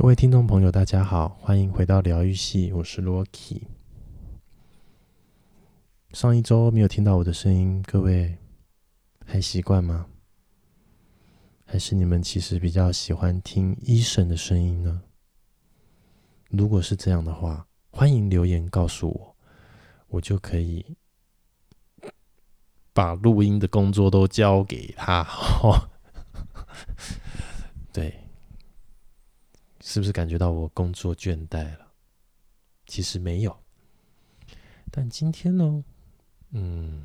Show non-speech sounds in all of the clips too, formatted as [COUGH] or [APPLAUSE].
各位听众朋友，大家好，欢迎回到疗愈系，我是 Rocky。上一周没有听到我的声音，各位还习惯吗？还是你们其实比较喜欢听医生的声音呢？如果是这样的话，欢迎留言告诉我，我就可以把录音的工作都交给他。[LAUGHS] 对。是不是感觉到我工作倦怠了？其实没有，但今天呢，嗯，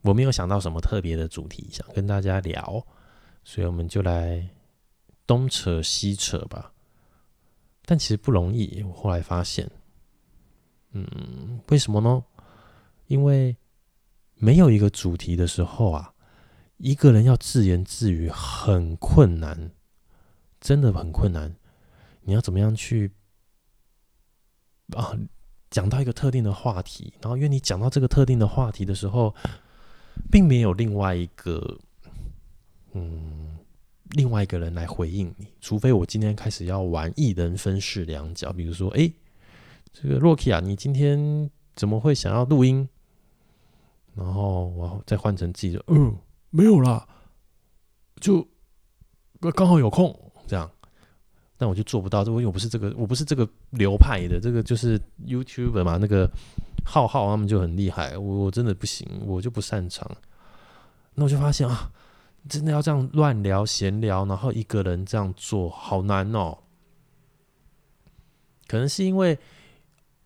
我没有想到什么特别的主题想跟大家聊，所以我们就来东扯西扯吧。但其实不容易，我后来发现，嗯，为什么呢？因为没有一个主题的时候啊，一个人要自言自语很困难。真的很困难，你要怎么样去啊讲到一个特定的话题，然后因为你讲到这个特定的话题的时候，并没有另外一个嗯另外一个人来回应你，除非我今天开始要玩一人分饰两角，比如说，哎，这个 Rocky 啊，你今天怎么会想要录音？然后我再换成自己的，嗯，没有啦，就刚好有空。这样，但我就做不到。这我因为我不是这个，我不是这个流派的。这个就是 YouTuber 嘛，那个浩浩他们就很厉害，我我真的不行，我就不擅长。那我就发现啊，真的要这样乱聊闲聊，然后一个人这样做好难哦。可能是因为，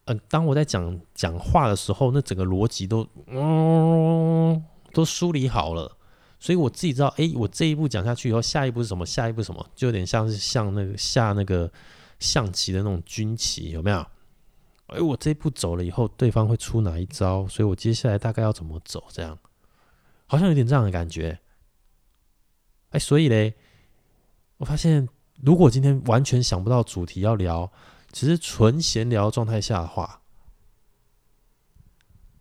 嗯、呃，当我在讲讲话的时候，那整个逻辑都嗯都梳理好了。所以我自己知道，哎，我这一步讲下去以后，下一步是什么？下一步什么？就有点像是像那个下那个象棋的那种军棋，有没有？哎，我这一步走了以后，对方会出哪一招？所以我接下来大概要怎么走？这样好像有点这样的感觉。哎，所以嘞，我发现如果今天完全想不到主题要聊，只是纯闲聊状态下的话，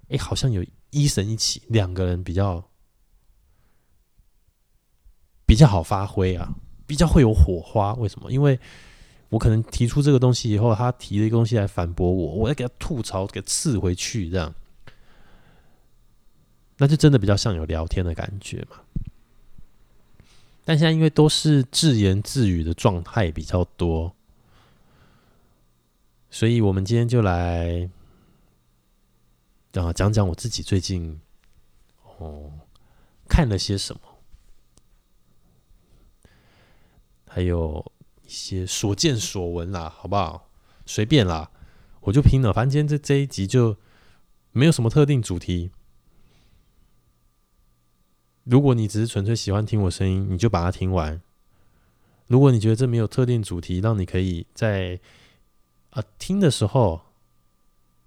哎，好像有一神一起，两个人比较。比较好发挥啊，比较会有火花。为什么？因为我可能提出这个东西以后，他提了一个东西来反驳我，我要给他吐槽，给刺回去，这样，那就真的比较像有聊天的感觉嘛。但现在因为都是自言自语的状态比较多，所以我们今天就来啊讲讲我自己最近哦看了些什么。还有一些所见所闻啦，好不好？随便啦，我就拼了。反正今天这这一集就没有什么特定主题。如果你只是纯粹喜欢听我声音，你就把它听完。如果你觉得这没有特定主题，让你可以在啊听的时候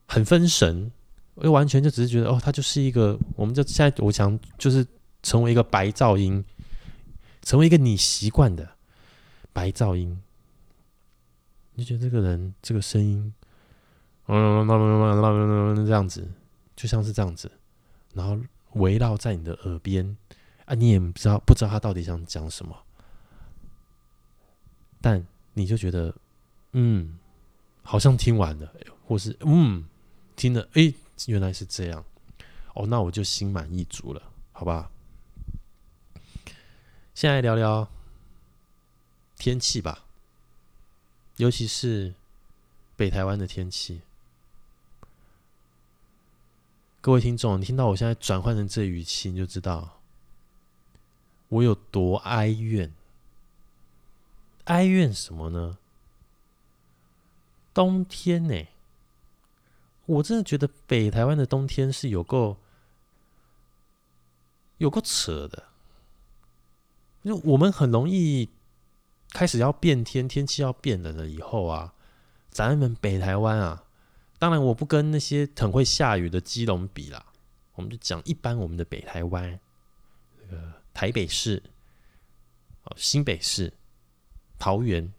很分神，我完全就只是觉得哦，它就是一个，我们就现在我想就是成为一个白噪音，成为一个你习惯的。白噪音，你就觉得这个人这个声音，嗯，这样子，就像是这样子，然后围绕在你的耳边啊，你也不知道不知道他到底想讲什么，但你就觉得，嗯，好像听完了，或是嗯，听了，哎，原来是这样，哦，那我就心满意足了，好吧？现在聊聊。天气吧，尤其是北台湾的天气。各位听众，你听到我现在转换成这语气，你就知道我有多哀怨。哀怨什么呢？冬天呢？我真的觉得北台湾的冬天是有够有够扯的，就我们很容易。开始要变天，天气要变冷了以后啊，咱们北台湾啊，当然我不跟那些很会下雨的基隆比啦，我们就讲一般我们的北台湾，这个台北市、新北市、桃园，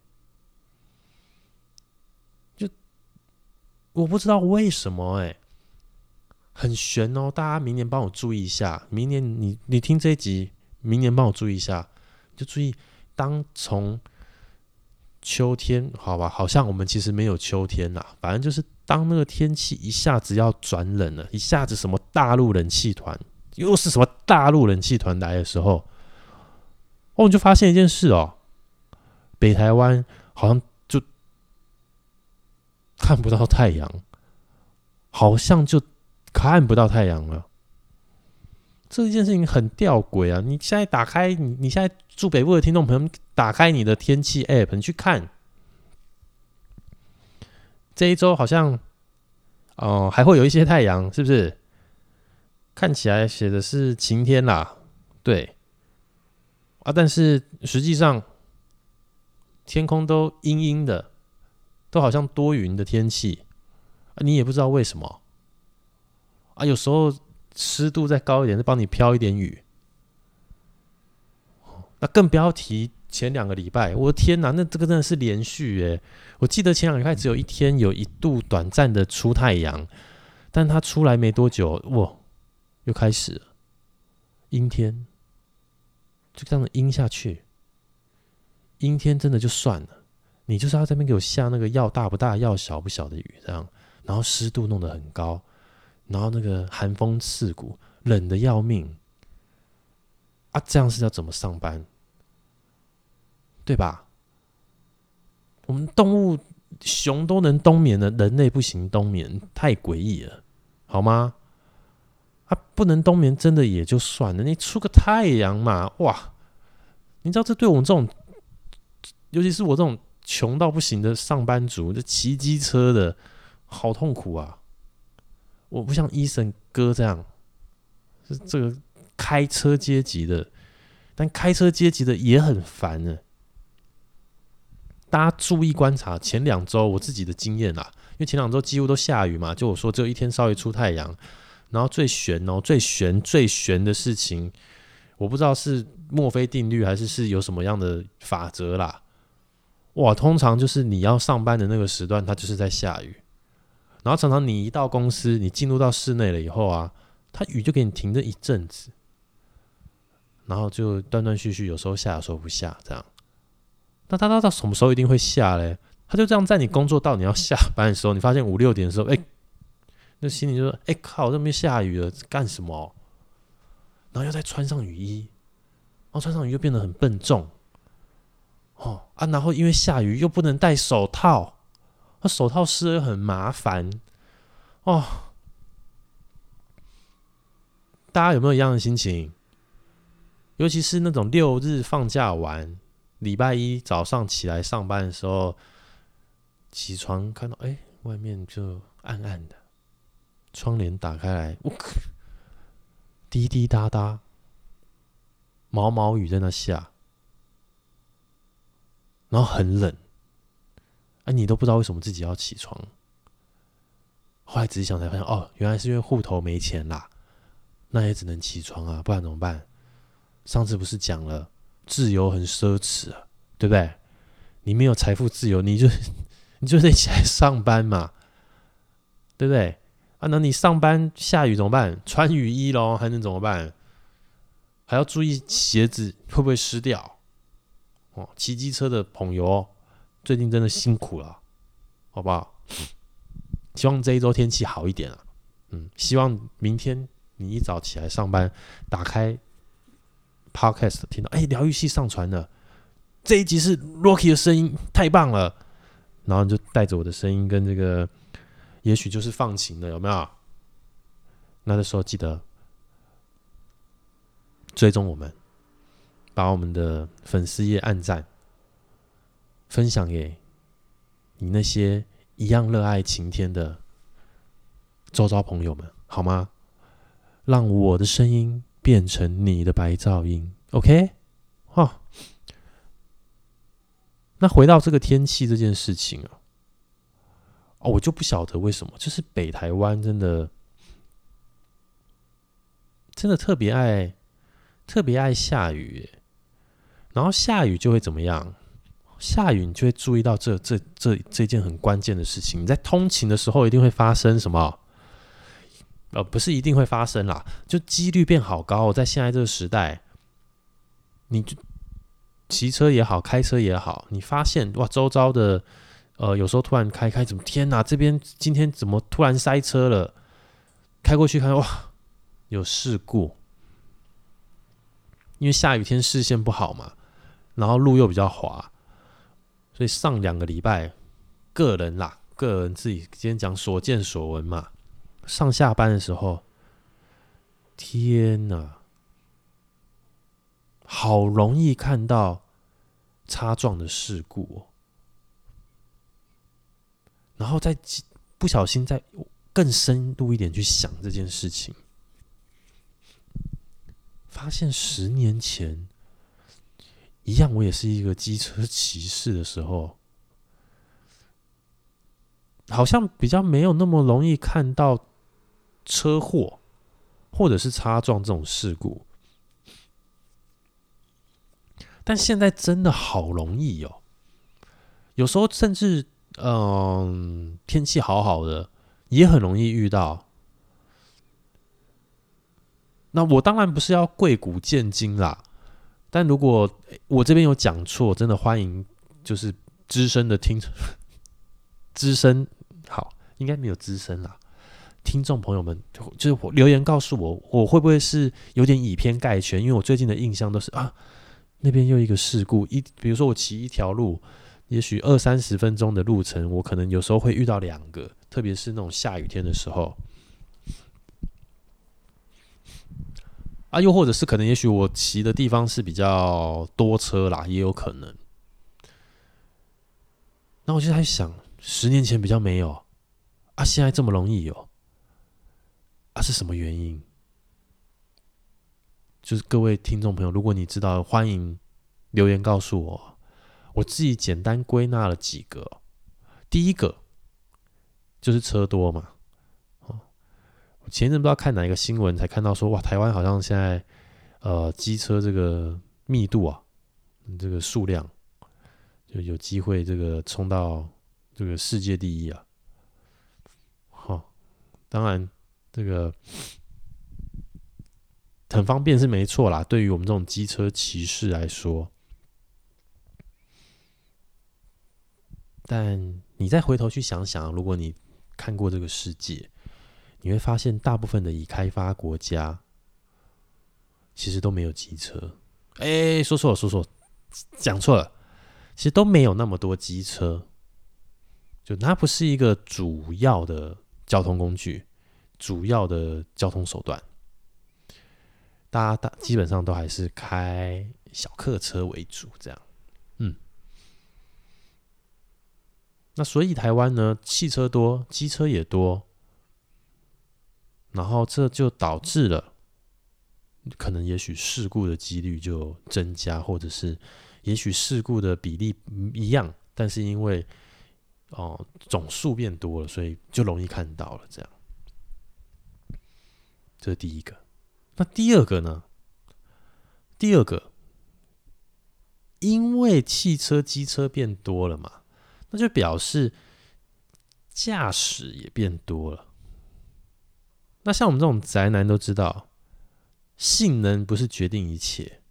就我不知道为什么哎、很悬哦，大家明年帮我注意一下，明年你你听这一集，明年帮我注意一下，就注意。当从秋天，好吧，好像我们其实没有秋天啦。反正就是当那个天气一下子要转冷了，一下子什么大陆冷气团，又是什么大陆冷气团来的时候，哦，你就发现一件事哦，北台湾好像就看不到太阳，好像就看不到太阳了。这件事情很吊诡啊！你现在打开你，你现在住北部的听众朋友，打开你的天气 App，你去看，这一周好像哦、呃、还会有一些太阳，是不是？看起来写的是晴天啦，对啊，但是实际上天空都阴阴的，都好像多云的天气啊，你也不知道为什么啊，有时候。湿度再高一点，再帮你飘一点雨。那更不要提前两个礼拜，我的天哪，那这个真的是连续诶！我记得前两个礼拜只有一天有一度短暂的出太阳，但它出来没多久，哇，又开始了阴天，就这样阴下去。阴天真的就算了，你就是要在那边给我下那个要大不大、要小不小的雨，这样，然后湿度弄得很高。然后那个寒风刺骨，冷得要命啊！这样是要怎么上班？对吧？我们动物熊都能冬眠了，人类不行冬眠，太诡异了，好吗？啊，不能冬眠真的也就算了，你出个太阳嘛，哇！你知道这对我们这种，尤其是我这种穷到不行的上班族，这骑机车的好痛苦啊！我不像医生哥这样，是这个开车阶级的，但开车阶级的也很烦呢。大家注意观察前两周我自己的经验啦，因为前两周几乎都下雨嘛，就我说只有一天稍微出太阳，然后最悬哦，最悬最悬的事情，我不知道是墨菲定律还是是有什么样的法则啦。哇，通常就是你要上班的那个时段，它就是在下雨。然后常常你一到公司，你进入到室内了以后啊，它雨就给你停了一阵子，然后就断断续续，有时候下，有时候不下，这样。那它到到什么时候一定会下嘞？它就这样在你工作到你要下班的时候，你发现五六点的时候，哎，那心里就说：哎靠，这边下雨了，干什么？然后又再穿上雨衣，然后穿上雨衣又变得很笨重。哦啊，然后因为下雨又不能戴手套。那手套湿了又很麻烦哦。大家有没有一样的心情？尤其是那种六日放假完，礼拜一早上起来上班的时候，起床看到哎，外面就暗暗的，窗帘打开来，我靠，滴滴答答，毛毛雨在那下，然后很冷。哎、啊，你都不知道为什么自己要起床。后来仔细想才发现，哦，原来是因为户头没钱啦。那也只能起床啊，不然怎么办？上次不是讲了，自由很奢侈啊，对不对？你没有财富自由，你就 [LAUGHS] 你就得起来上班嘛，对不对？啊，那你上班下雨怎么办？穿雨衣喽，还能怎么办？还要注意鞋子会不会湿掉。哦，骑机车的朋友。最近真的辛苦了，好不好？希望这一周天气好一点啊。嗯，希望明天你一早起来上班，打开 Podcast 听到，哎，疗愈系上传了这一集是 Rocky 的声音，太棒了。然后你就带着我的声音跟这个，也许就是放晴了，有没有？那的时候记得追踪我们，把我们的粉丝页按赞。分享给你那些一样热爱晴天的周遭朋友们，好吗？让我的声音变成你的白噪音，OK？哈。那回到这个天气这件事情啊，哦，我就不晓得为什么，就是北台湾真的真的特别爱特别爱下雨，然后下雨就会怎么样？下雨，你就会注意到这这这这件很关键的事情。你在通勤的时候，一定会发生什么？呃，不是一定会发生啦，就几率变好高。在现在这个时代，你就骑车也好，开车也好，你发现哇，周遭的呃，有时候突然开开，怎么天哪？这边今天怎么突然塞车了？开过去看，哇，有事故。因为下雨天视线不好嘛，然后路又比较滑，所以上两个礼拜，个人啦，个人自己今天讲所见所闻嘛。上下班的时候，天呐，好容易看到擦撞的事故哦，然后再不小心再更深入一点去想这件事情。发现十年前一样，我也是一个机车骑士的时候，好像比较没有那么容易看到车祸或者是擦撞这种事故，但现在真的好容易哦。有时候甚至，嗯，天气好好的，也很容易遇到。那我当然不是要贵古贱今啦，但如果我这边有讲错，真的欢迎就是资深的听，资深好，应该没有资深啦，听众朋友们就是留言告诉我，我会不会是有点以偏概全？因为我最近的印象都是啊，那边又一个事故，一比如说我骑一条路，也许二三十分钟的路程，我可能有时候会遇到两个，特别是那种下雨天的时候。啊，又或者是可能，也许我骑的地方是比较多车啦，也有可能。那我就在想，十年前比较没有，啊，现在这么容易有，啊，是什么原因？就是各位听众朋友，如果你知道，欢迎留言告诉我。我自己简单归纳了几个，第一个就是车多嘛。前阵不知道看哪一个新闻，才看到说哇，台湾好像现在呃机车这个密度啊，这个数量就有机会这个冲到这个世界第一啊。好、当然这个很方便是没错啦，对于我们这种机车骑士来说，但你再回头去想想，如果你看过这个世界。你会发现，大部分的已开发国家其实都没有机车。哎，说错了，说错了，讲错了，其实都没有那么多机车，就它不是一个主要的交通工具，主要的交通手段。大家大基本上都还是开小客车为主，这样。嗯，那所以台湾呢，汽车多，机车也多。然后这就导致了，可能也许事故的几率就增加，或者是也许事故的比例一样，但是因为哦、总数变多了，所以就容易看到了这样。这是第一个。那第二个呢？第二个，因为汽车、机车变多了嘛，那就表示驾驶也变多了。那像我们这种宅男都知道，性能不是决定一切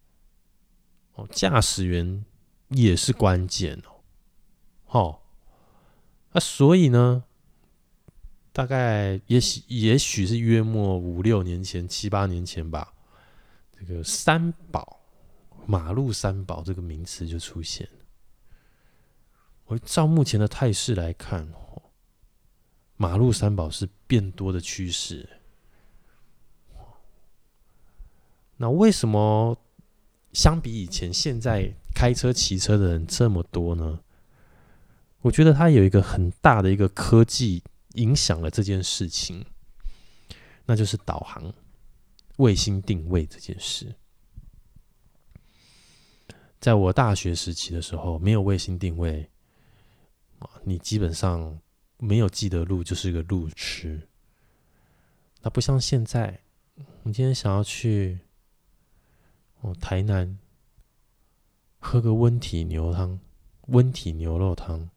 哦，驾驶员也是关键哦。好，那所以呢，大概也许也许是约莫五六年前、七八年前吧，这个“三宝”马路三宝这个名词就出现了。我照目前的态势来看，哦马路三宝是变多的趋势。那为什么相比以前，现在开车骑车的人这么多呢？我觉得它有一个很大的一个科技影响了这件事情，那就是导航、卫星定位这件事。在我大学时期的时候，没有卫星定位，你基本上没有记得路就是一个路痴。那不像现在，你今天想要去。哦，台南喝个温体牛汤，温体牛肉汤，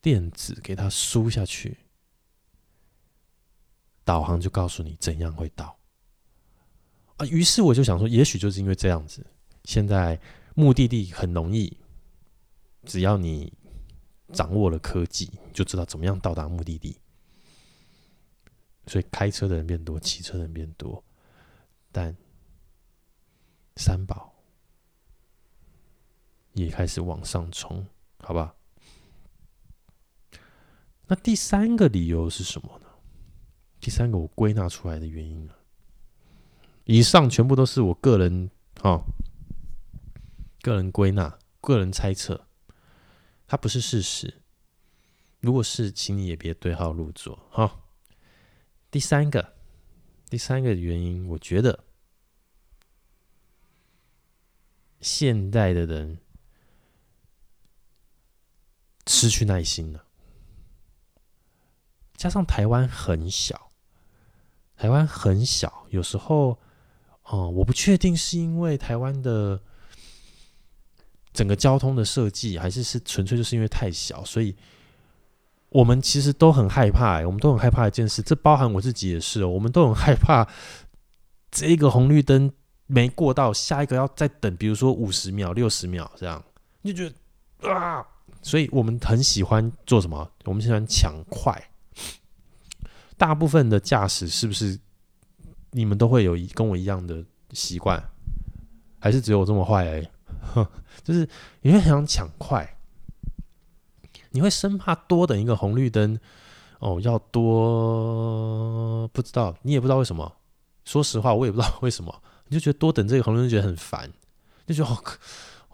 电子给它输下去，导航就告诉你怎样会到。啊，于是我就想说，也许就是因为这样子，现在目的地很容易，只要你掌握了科技，就知道怎么样到达目的地。所以开车的人变多，骑车的人变多，但三宝也开始往上冲，好吧？那第三个理由是什么呢？第三个我归纳出来的原因啊，以上全部都是我个人啊，个人归纳、个人猜测，它不是事实。如果是，请你也别对号入座哈。第三个，第三个原因，我觉得现代的人失去耐心了，加上台湾很小，台湾很小，有时候，哦，我不确定是因为台湾的整个交通的设计，还是是纯粹就是因为太小，所以。我们其实都很害怕，我们都很害怕一件事，这包含我自己也是哦。我们都很害怕这个红绿灯没过到，下一个要再等，比如说五十秒、六十秒这样，你就觉得啊，所以我们很喜欢做什么？我们喜欢抢快。大部分的驾驶是不是你们都会有跟我一样的习惯？还是只有我这么坏而已？[LAUGHS] 就是你会很想抢快。你会生怕多等一个红绿灯，哦，要多不知道，你也不知道为什么。说实话，我也不知道为什么，你就觉得多等这个红绿灯觉得很烦，就觉得哦，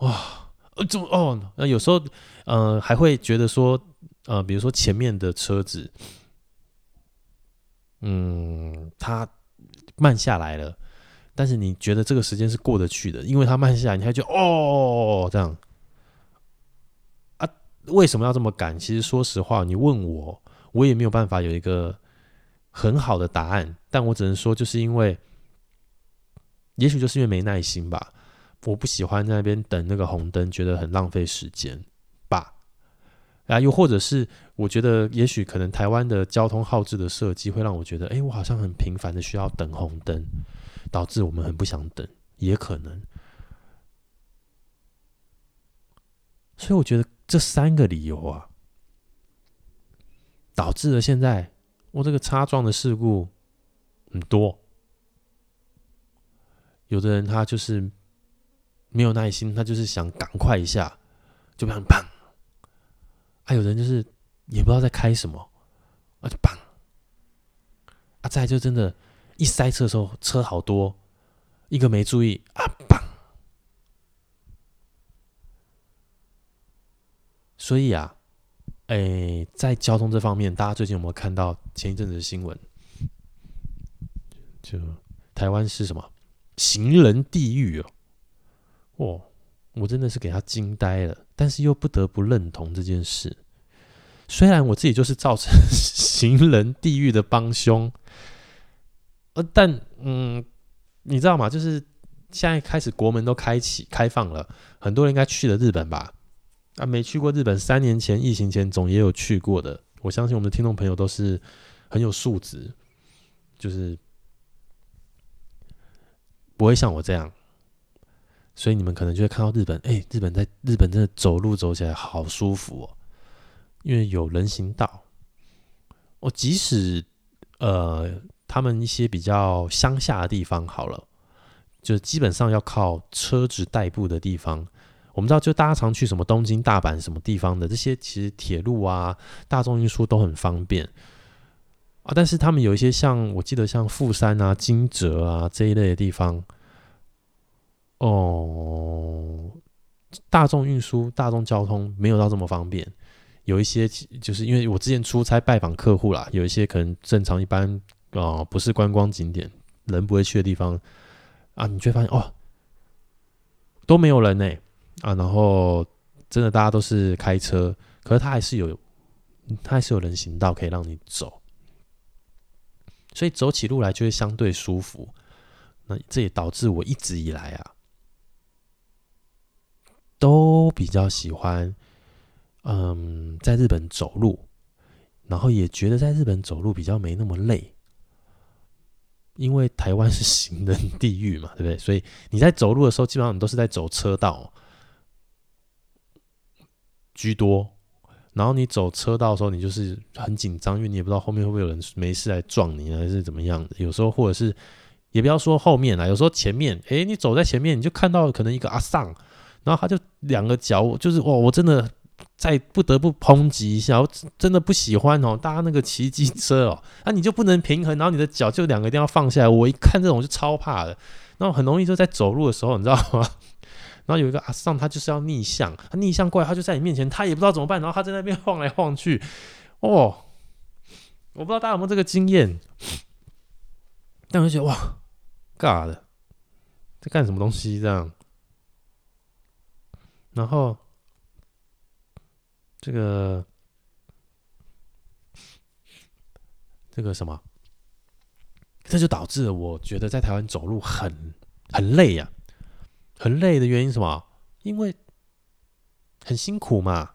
哇，呃，怎么哦？那有时候，呃，还会觉得说，呃，比如说前面的车子，嗯，它慢下来了，但是你觉得这个时间是过得去的，因为它慢下来，你还觉得哦，这样啊。为什么要这么赶？其实说实话，你问我，我也没有办法有一个很好的答案。但我只能说，就是因为，也许就是因为没耐心吧。我不喜欢在那边等那个红灯，觉得很浪费时间吧。啊，又或者是我觉得，也许可能台湾的交通号志的设计会让我觉得，哎，我好像很频繁的需要等红灯，导致我们很不想等，也可能。所以我觉得。这三个理由啊，导致了现在我这个擦撞的事故很多。有的人他就是没有耐心，他就是想赶快一下，就这样砰。还有人就是也不知道在开什么，啊就砰。啊，再就真的，一塞车的时候车好多，一个没注意啊砰。所以啊，哎、欸，在交通这方面，大家最近有没有看到前一阵子的新闻？就台湾是什么行人地狱哦？哦，我真的是给他惊呆了，但是又不得不认同这件事。虽然我自己就是造成行人地狱的帮凶，呃，但嗯，你知道吗？就是现在开始国门都开启开放了，很多人应该去了日本吧？啊，没去过日本，三年前疫情前总也有去过的。我相信我们的听众朋友都是很有素质，就是不会像我这样，所以你们可能就会看到日本，哎、日本在日本真的走路走起来好舒服哦，因为有人行道。我即使呃，他们一些比较乡下的地方好了，就基本上要靠车子代步的地方。我们知道，就大家常去什么东京、大阪什么地方的这些，其实铁路啊、大众运输都很方便啊。但是他们有一些像，我记得像富山啊、金泽啊这一类的地方，哦，大众运输、大众交通没有到这么方便。有一些就是因为我之前出差拜访客户啦，有一些可能正常一般啊、不是观光景点，人不会去的地方啊，你却发现哦，都没有人呢、啊，然后真的大家都是开车，可是他还是有，他还是有人行道可以让你走，所以走起路来就会相对舒服。那这也导致我一直以来啊，都比较喜欢，嗯，在日本走路，然后也觉得在日本走路比较没那么累，因为台湾是行人地狱嘛，对不对？所以你在走路的时候，基本上你都是在走车道。居多。然后你走车道的时候，你就是很紧张，因为你也不知道后面会不会有人没事来撞你，还是怎么样的。有时候或者是，也不要说后面啦，有时候前面，诶，你走在前面，你就看到可能一个阿桑，然后他就两个脚，就是哇，我真的在不得不抨击一下，我真的不喜欢哦，搭那个骑机车哦，那、你就不能平衡，然后你的脚就两个一定要放下来。我一看这种就超怕的，然后很容易就在走路的时候，你知道吗？然后有一个阿桑，他就是要逆向，他逆向过来，他就在你面前，他也不知道怎么办，然后他在那边晃来晃去，哦，我不知道大家有没有这个经验，但我就觉得哇，尬的，在干什么东西这样？然后这个这个什么，这就导致了我觉得在台湾走路很很累呀、很累的原因什么？因为很辛苦嘛。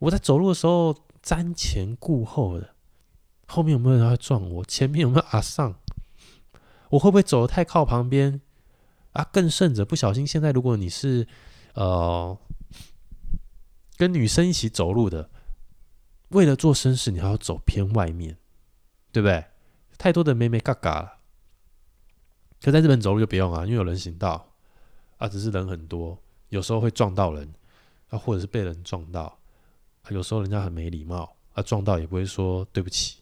我在走路的时候瞻前顾后的，后面有没有人要撞我？前面有没有阿桑？我会不会走得太靠旁边啊？更甚者，不小心现在如果你是呃跟女生一起走路的，为了做绅士，你还要走偏外面，对不对？太多的妹妹嘎嘎了。可在日本走路就不用啊，因为有人行道。啊，只是人很多，有时候会撞到人，啊，或者是被人撞到，啊，有时候人家很没礼貌，啊，撞到也不会说对不起，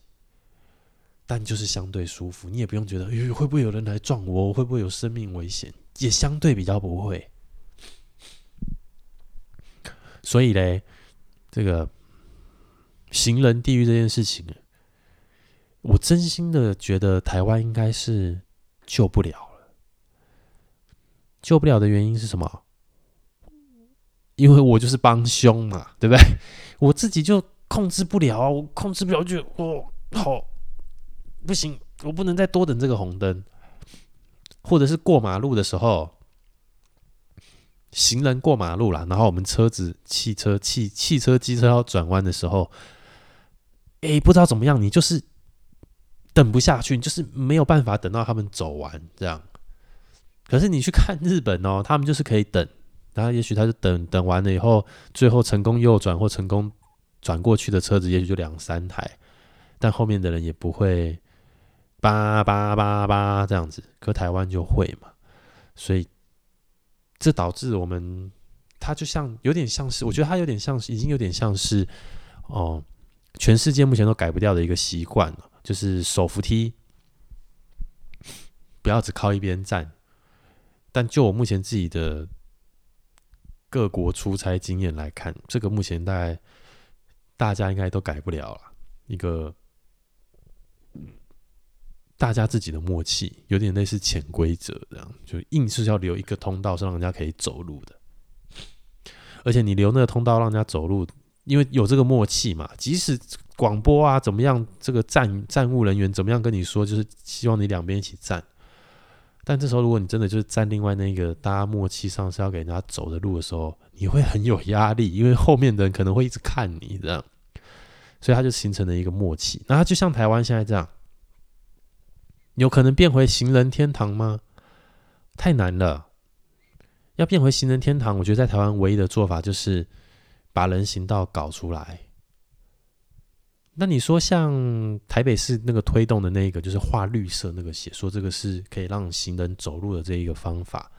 但就是相对舒服，你也不用觉得，哎，会不会有人来撞我，会不会有生命危险，也相对比较不会。所以嘞，这个行人地狱这件事情，我真心的觉得台湾应该是救不了。救不了的原因是什么？因为我就是帮凶嘛，对不对？我自己就控制不了啊，我控制不了，就我好不行，我不能再多等这个红灯，或者是过马路的时候，行人过马路了，然后我们车子、汽车、汽汽车、机车要转弯的时候，哎，不知道怎么样，你就是等不下去，就是没有办法等到他们走完这样。可是你去看日本哦，他们就是可以等，然后也许他就等等完了以后，最后成功右转或成功转过去的车子，也许就两三台，但后面的人也不会叭叭叭叭这样子。可台湾就会嘛，所以这导致我们，它就像有点像是，我觉得它有点像是，已经有点像是哦，全世界目前都改不掉的一个习惯了，就是手扶梯不要只靠一边站。但就我目前自己的各国出差经验来看，这个目前大概大家应该都改不了了。一个大家自己的默契，有点类似潜规则这样，就硬是要留一个通道，是让人家可以走路的。而且你留那个通道让人家走路，因为有这个默契嘛。即使广播啊怎么样，这个站站务人员怎么样跟你说，就是希望你两边一起站。但这时候，如果你真的就是站另外那个大家默契上是要给人家走的路的时候，你会很有压力，因为后面的人可能会一直看你这样，所以他就形成了一个默契。那他就像台湾现在这样，有可能变回行人天堂吗？太难了。要变回行人天堂，我觉得在台湾唯一的做法就是把人行道搞出来。那你说像台北市那个推动的那个，就是画绿色那个写说这个是可以让行人走路的这一个方法，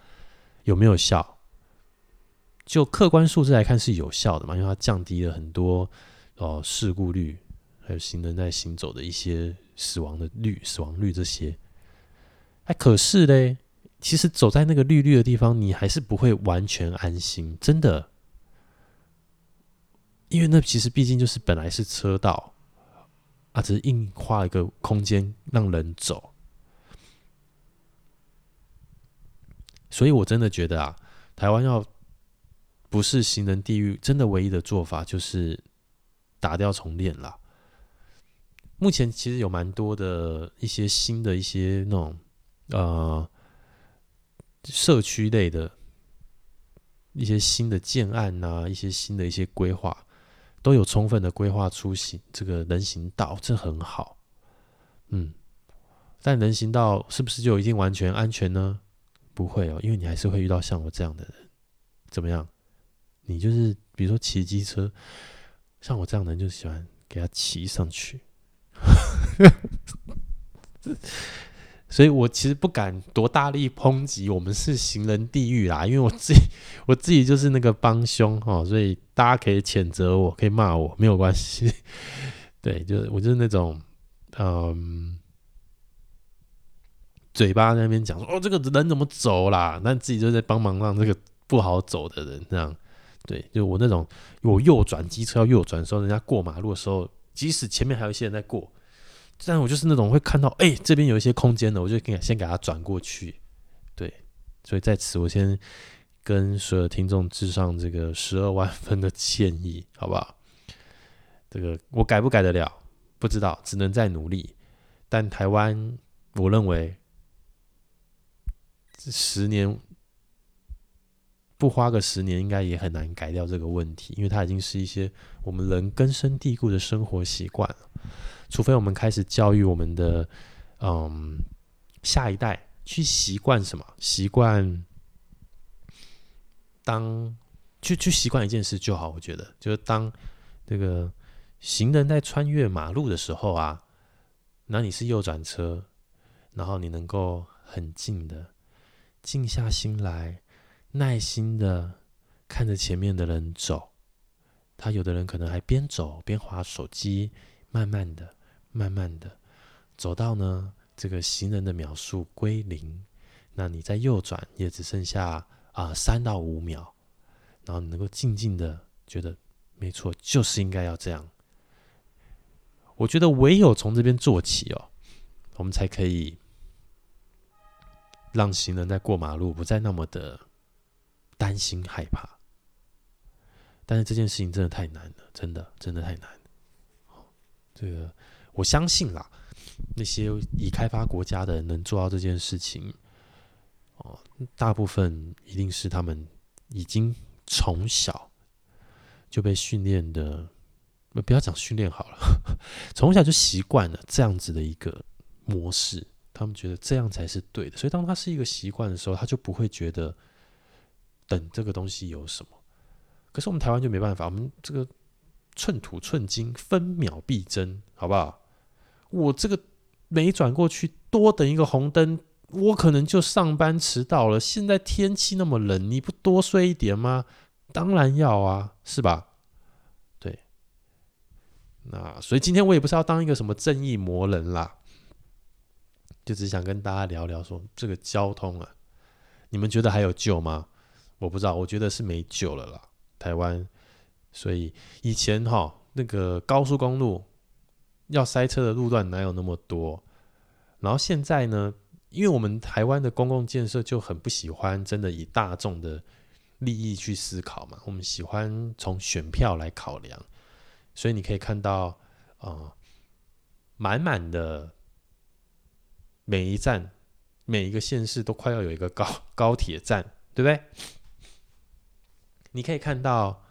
有没有效？就客观数字来看是有效的嘛，因为它降低了很多哦、事故率，还有行人在行走的一些死亡的率、死亡率这些。哎，可是嘞，其实走在那个绿绿的地方，你还是不会完全安心，真的，因为那其实毕竟就是本来是车道。啊，只是硬画一个空间让人走，所以我真的觉得啊，台湾要不是行人地狱，真的唯一的做法就是打掉重练了。目前其实有蛮多的一些新的一些那种呃社区类的一些新的建案呐、一些新的一些规划。都有充分的规划出行这个人行道，这很好，嗯，但人行道是不是就一定完全安全呢？不会哦，因为你还是会遇到像我这样的人，怎么样？你就是比如说骑机车，像我这样的人就喜欢给他骑上去。[LAUGHS] 所以我其实不敢多大力抨击我们是行人地狱啦，因为我自己 [LAUGHS] 我自己就是那个帮凶哦，所以大家可以谴责我，可以骂我，没有关系。[LAUGHS] 对，就是我就是那种嗯，嘴巴在那边讲说哦，这个人怎么走啦？但自己就在帮忙让这个不好走的人这样。对，就我那种我右转机车要右转的时候，人家过马路的时候，即使前面还有一些人在过。但我就是那种会看到，哎、这边有一些空间的，我就给先给他转过去。对，所以在此我先跟所有听众致上这个十二万分的歉意，好不好？这个我改不改得了？不知道，只能再努力。但台湾，我认为十年不花个十年，应该也很难改掉这个问题，因为它已经是一些我们人根深蒂固的生活习惯了。除非我们开始教育我们的嗯下一代去习惯什么？习惯当去去习惯一件事就好。我觉得就是当这个行人在穿越马路的时候啊，那你是右转车，然后你能够很静的静下心来，耐心的看着前面的人走。他有的人可能还边走边滑手机，慢慢的。慢慢的走到呢，这个行人的秒数归零，那你在右转也只剩下啊三到五秒，然后你能够静静的觉得没错，就是应该要这样。我觉得唯有从这边做起哦，我们才可以让行人在过马路不再那么的担心害怕。但是这件事情真的太难了，真的真的太难了。这个。我相信啦，那些已开发国家的人能做到这件事情，哦，大部分一定是他们已经从小就被训练的，不要讲训练好了，[LAUGHS] 从小就习惯了这样子的一个模式，他们觉得这样才是对的，所以当他是一个习惯的时候，他就不会觉得等这个东西有什么。可是我们台湾就没办法，我们这个寸土寸金，分秒必争，好不好？我这个没转过去，多等一个红灯，我可能就上班迟到了。现在天气那么冷，你不多睡一点吗？当然要啊，是吧？对。那所以今天我也不是要当一个什么正义魔人啦，就只想跟大家聊聊说这个交通啊，你们觉得还有救吗？我不知道，我觉得是没救了啦，台湾。所以以前哈那个高速公路。要塞车的路段哪有那么多？然后现在呢，因为我们台湾的公共建设就很不喜欢真的以大众的利益去思考嘛，我们喜欢从选票来考量，所以你可以看到啊，满满的每一站，每一个县市都快要有一个高高铁站，对不对？你可以看到，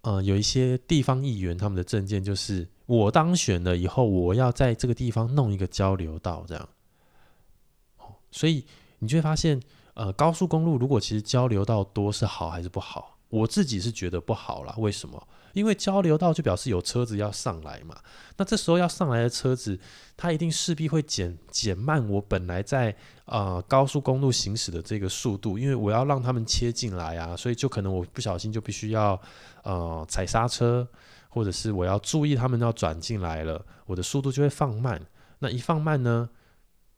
呃，有一些地方议员他们的政见就是。我当选了以后，我要在这个地方弄一个交流道，这样。所以你就会发现，呃，高速公路如果其实交流道多是好还是不好？我自己是觉得不好啦。为什么？因为交流道就表示有车子要上来嘛。那这时候要上来的车子，它一定势必会减减慢我本来在呃高速公路行驶的这个速度，因为我要让他们切进来啊，所以就可能我不小心就必须要呃踩刹车。或者是我要注意他们要转进来了，我的速度就会放慢。那一放慢呢，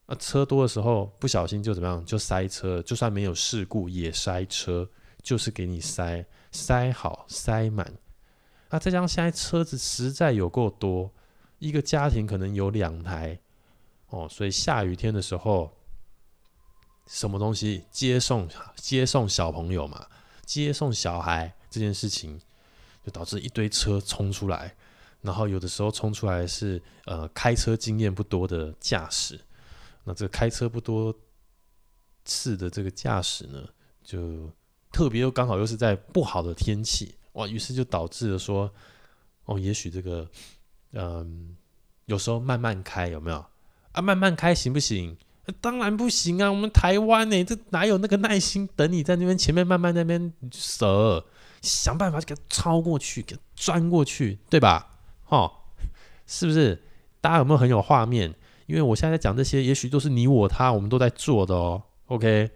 啊，车多的时候不小心就怎么样，就塞车。就算没有事故也塞车，就是给你塞塞好塞满。那再加上现在车子实在有够多，一个家庭可能有两台哦，所以下雨天的时候，什么东西接送接送小朋友嘛，接送小孩这件事情。就导致一堆车冲出来，然后有的时候冲出来是呃开车经验不多的驾驶，那这个开车不多次的这个驾驶呢，就特别又刚好又是在不好的天气哇，于是就导致了说哦，也许这个嗯、有时候慢慢开有没有啊？慢慢开行不行？当然不行啊！我们台湾呢，这哪有那个耐心等你在那边前面慢慢那边舍想办法给它超过去，给它钻过去，对吧？哦，是不是？大家有没有很有画面？因为我现在在讲这些，也许都是你我他，我们都在做的哦。OK，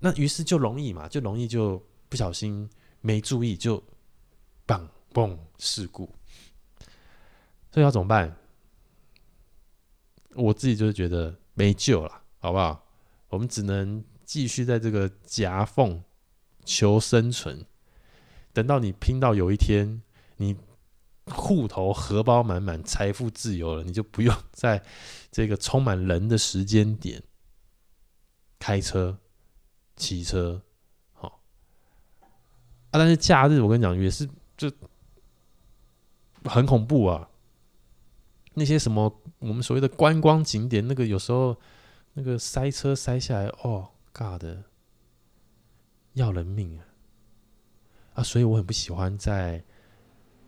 那于是就容易嘛，就容易就不小心没注意就，嘣嘣事故。所以要怎么办？我自己就是觉得没救了，好不好？我们只能继续在这个夹缝求生存，等到你拼到有一天你。户头荷包满满，财富自由了，你就不用在这个充满人的时间点开车、骑车，好啊。但是假日我跟你讲也是就很恐怖啊。那些什么我们所谓的观光景点，那个有时候那个塞车塞下来，哦，God 的要人命啊！啊，所以我很不喜欢在。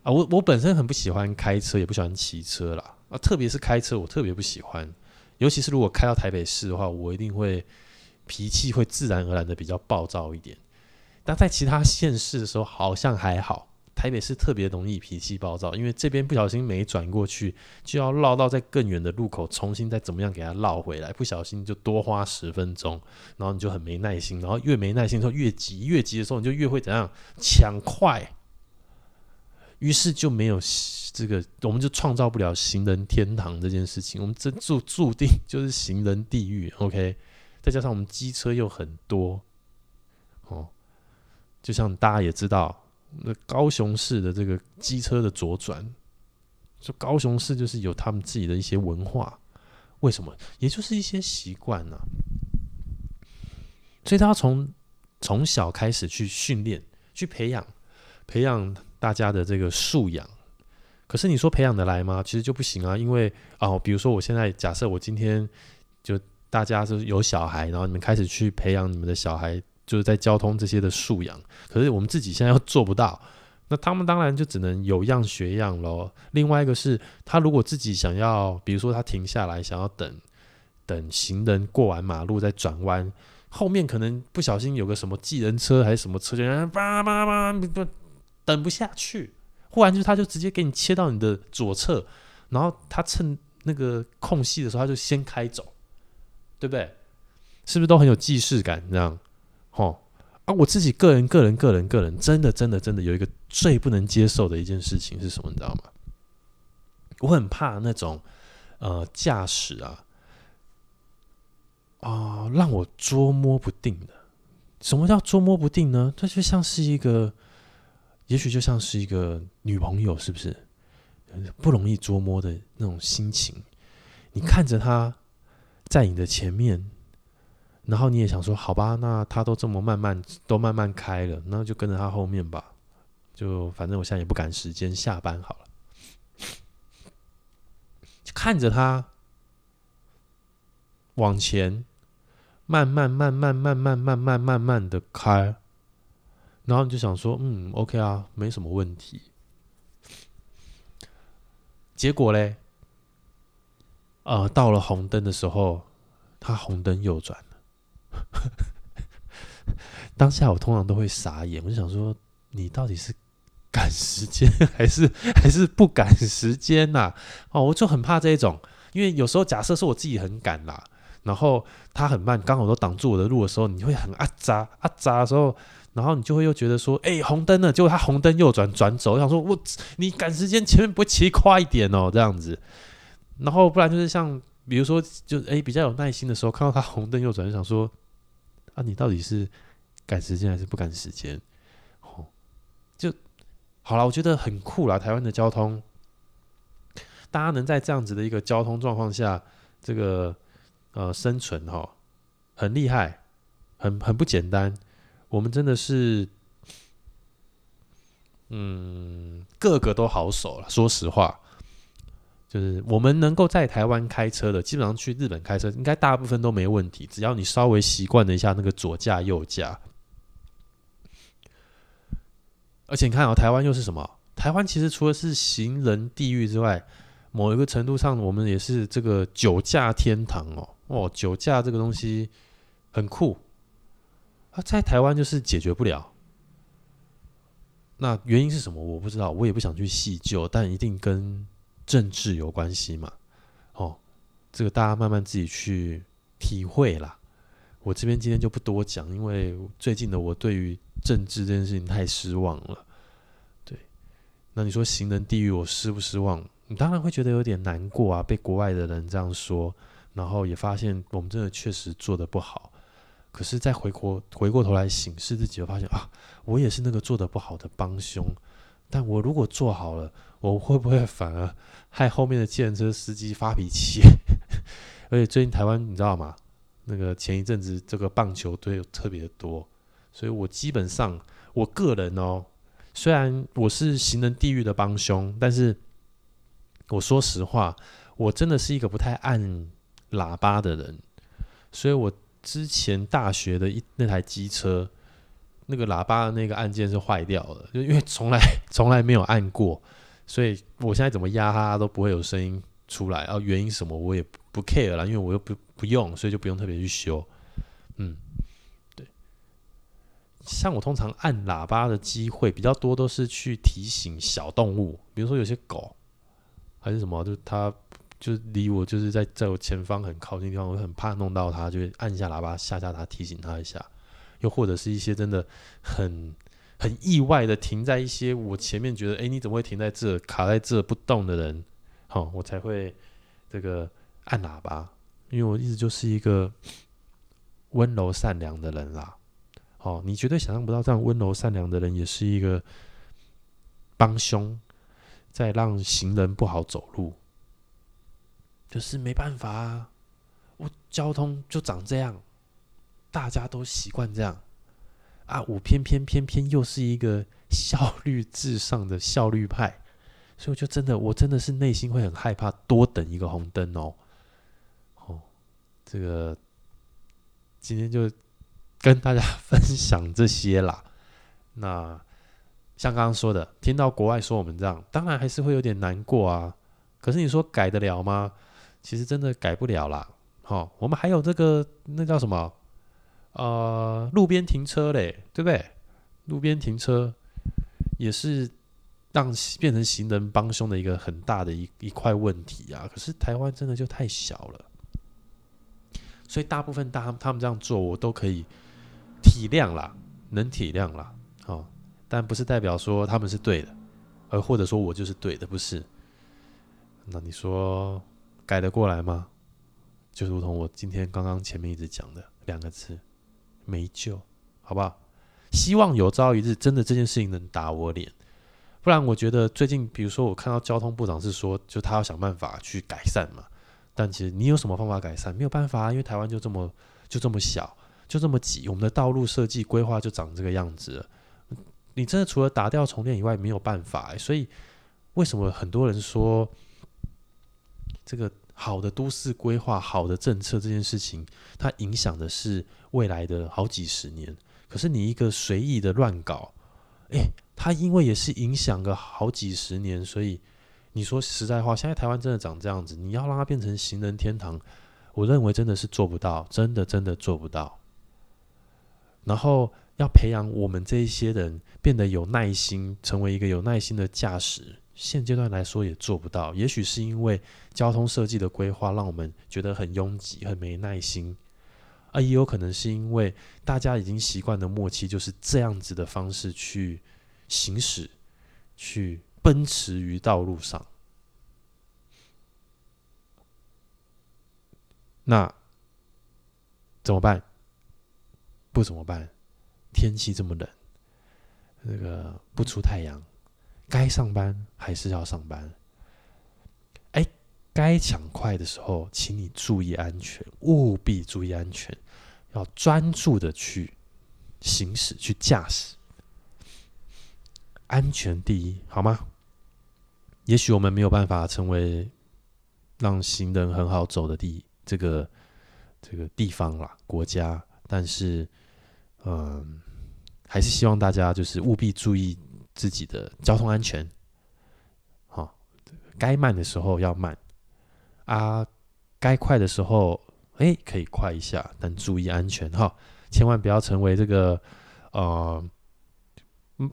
啊，我我本身很不喜欢开车，也不喜欢骑车啦。啊，特别是开车，我特别不喜欢。尤其是如果开到台北市的话，我一定会脾气会自然而然的比较暴躁一点。但在其他县市的时候，好像还好。台北市特别容易脾气暴躁，因为这边不小心没转过去，就要绕到在更远的路口，重新再怎么样给它绕回来，不小心就多花十分钟，然后你就很没耐心，然后越没耐心的时候越急，越急的时候你就越会怎样抢快。于是就没有这个，我们就创造不了行人天堂这件事情。我们这注注定就是行人地狱。OK，再加上我们机车又很多，哦，就像大家也知道，那高雄市的这个机车的左转，就高雄市就是有他们自己的一些文化。为什么？也就是一些习惯呐。所以他要从从小开始去训练、去培养、培养。大家的这个素养，可是你说培养得来吗？其实就不行啊，因为哦，比如说我现在假设我今天就大家是有小孩，然后你们开始去培养你们的小孩，就是在交通这些的素养。可是我们自己现在又做不到，那他们当然就只能有样学样喽。另外一个是他如果自己想要，比如说他停下来想要等等行人过完马路再转弯，后面可能不小心有个什么计程车还是什么车，就叭叭叭叭。等不下去，忽然就他就直接给你切到你的左侧，然后他趁那个空隙的时候，他就先开走，对不对？是不是都很有既视感？这样，吼啊！我自己个人、个人、个人、个人，真的、真的、真的有一个最不能接受的一件事情是什么？你知道吗？我很怕那种呃驾驶啊啊、让我捉摸不定的。什么叫捉摸不定呢？它就像是一个。也许就像是一个女朋友，是不是不容易捉摸的那种心情？你看着她在你的前面，然后你也想说：“好吧，那他都这么慢慢，都慢慢开了，那就跟着他后面吧。”就反正我现在也不赶时间下班好了，就看着他往前慢慢、慢慢、慢慢、慢慢、慢慢的开。然后你就想说，嗯，OK 啊，没什么问题。结果嘞，呃，到了红灯的时候，他红灯右转。[LAUGHS] 当下我通常都会傻眼，我就想说，你到底是赶时间还是还是不赶时间呐、哦，我就很怕这一种，因为有时候假设是我自己很赶啦，然后他很慢，刚好都挡住我的路的时候，你会很啊扎啊扎的时候。然后你就会又觉得说，哎、红灯了，结果他红灯右转转走，我想说我你赶时间，前面不会骑快一点哦，这样子。然后不然就是像比如说，就哎、比较有耐心的时候，看到他红灯右转，就想说，啊，你到底是赶时间还是不赶时间？哦，就好了，我觉得很酷啦，台湾的交通，大家能在这样子的一个交通状况下，这个呃生存哈、哦，很厉害，很很不简单。我们真的是，嗯，个个都好手了。说实话，就是我们能够在台湾开车的，基本上去日本开车，应该大部分都没问题。只要你稍微习惯了一下那个左驾右驾，而且你看啊，台湾又是什么？台湾其实除了是行人地狱之外，某一个程度上，我们也是这个酒驾天堂哦。哦，酒驾这个东西很酷。啊，在台湾就是解决不了，那原因是什么？我不知道，我也不想去细究，但一定跟政治有关系嘛。哦，这个大家慢慢自己去体会啦。我这边今天就不多讲，因为最近的我对于政治这件事情太失望了。对，那你说行人地狱，我失不失望？你当然会觉得有点难过啊，被国外的人这样说，然后也发现我们真的确实做得不好。可是再回过回过头来审视自己，就发现啊，我也是那个做得不好的帮凶。但我如果做好了，我会不会反而害后面的计程车司机发脾气？[LAUGHS] 而且最近台湾你知道吗？那个前一阵子，这个棒球队特别的多，所以我基本上我个人哦，虽然我是行人地狱的帮凶，但是我说实话，我真的是一个不太按喇叭的人，所以我之前大学的一那台机车，那个喇叭的那个按键是坏掉了，就因为从来从来没有按过，所以我现在怎么压它都不会有声音出来，然后原因什么我也不 care 了，因为我又不。不用，所以就不用特别去修。嗯，对。像我通常按喇叭的机会比较多，都是去提醒小动物，比如说有些狗还是什么，就是它就是离我就是在在我前方很靠近地方，我很怕弄到它，就按一下喇叭吓吓它，提醒它一下。又或者是一些真的很很意外的停在一些我前面，觉得哎，你怎么会停在这卡在这不动的人，好，我才会这个按喇叭。因为我一直就是一个温柔善良的人啦，哦，你绝对想象不到这样温柔善良的人也是一个帮凶，在让行人不好走路，就是没办法啊，我交通就长这样，大家都习惯这样。啊，我偏偏偏偏又是一个效率至上的效率派，所以我就真的，我真的是内心会很害怕多等一个红灯哦。哦这个今天就跟大家 [LAUGHS] 分享这些啦。那像刚刚说的，听到国外说我们这样，当然还是会有点难过啊。可是你说改得了吗？其实真的改不了啦。好、哦，我们还有这个那叫什么？呃，路边停车嘞，对不对？路边停车也是让变成行人帮凶的一个很大的一一块问题啊。可是台湾真的就太小了。所以大部分大他们这样做，我都可以体谅啦，能体谅啦，哦，但不是代表说他们是对的，而或者说我就是对的，不是。那你说改得过来吗？就如同我今天刚刚前面一直讲的两个字，没救，好不好？希望有朝一日真的这件事情能打我脸，不然我觉得最近，比如说我看到交通部长是说，就他要想办法去改善嘛。但其实你有什么方法改善？没有办法，因为台湾就这么就这么小，就这么挤，我们的道路设计规划就长这个样子。你真的除了打掉重练以外，没有办法。所以为什么很多人说这个好的都市规划、好的政策这件事情，它影响的是未来的好几十年。可是你一个随意的乱搞，欸，它因为也是影响个好几十年，所以。你说实在话，现在台湾真的长这样子，你要让它变成行人天堂，我认为真的是做不到，真的真的做不到。然后要培养我们这一些人变得有耐心，成为一个有耐心的驾驶，现阶段来说也做不到。也许是因为交通设计的规划让我们觉得很拥挤、很没耐心，啊，也有可能是因为大家已经习惯的默契，就是这样子的方式去行驶，去。奔驰于道路上，那怎么办？不怎么办？天气这么冷，那个不出太阳，该上班还是要上班。哎，该抢快的时候，请你注意安全，务必注意安全，要专注的去行驶、去驾驶。安全第一，好吗？也许我们没有办法成为让行人很好走的地这个这个地方啦，国家，但是，嗯，还是希望大家就是务必注意自己的交通安全。好，该慢的时候要慢啊，该快的时候，哎，可以快一下，但注意安全哈，千万不要成为这个呃。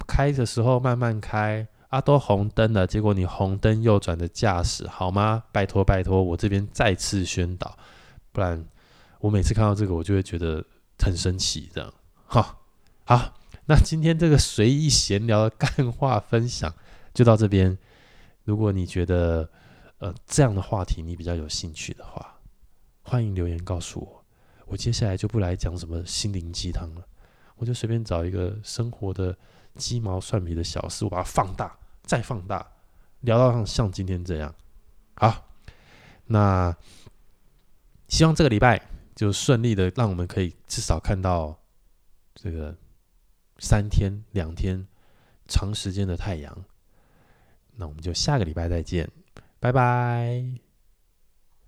开的时候慢慢开啊，都红灯了，结果你红灯右转的驾驶好吗？拜托拜托，我这边再次宣导，不然我每次看到这个，我就会觉得很生气。这样，好，好，[LAUGHS] 那今天这个随意闲聊的干话分享就到这边。如果你觉得呃这样的话题你比较有兴趣的话，欢迎留言告诉我。我接下来就不来讲什么心灵鸡汤了，我就随便找一个生活的鸡毛蒜皮的小事，我把它放大再放大，聊到像今天这样。好，那希望这个礼拜就顺利的，让我们可以至少看到这个三天两天长时间的太阳。那我们就下个礼拜再见，拜拜。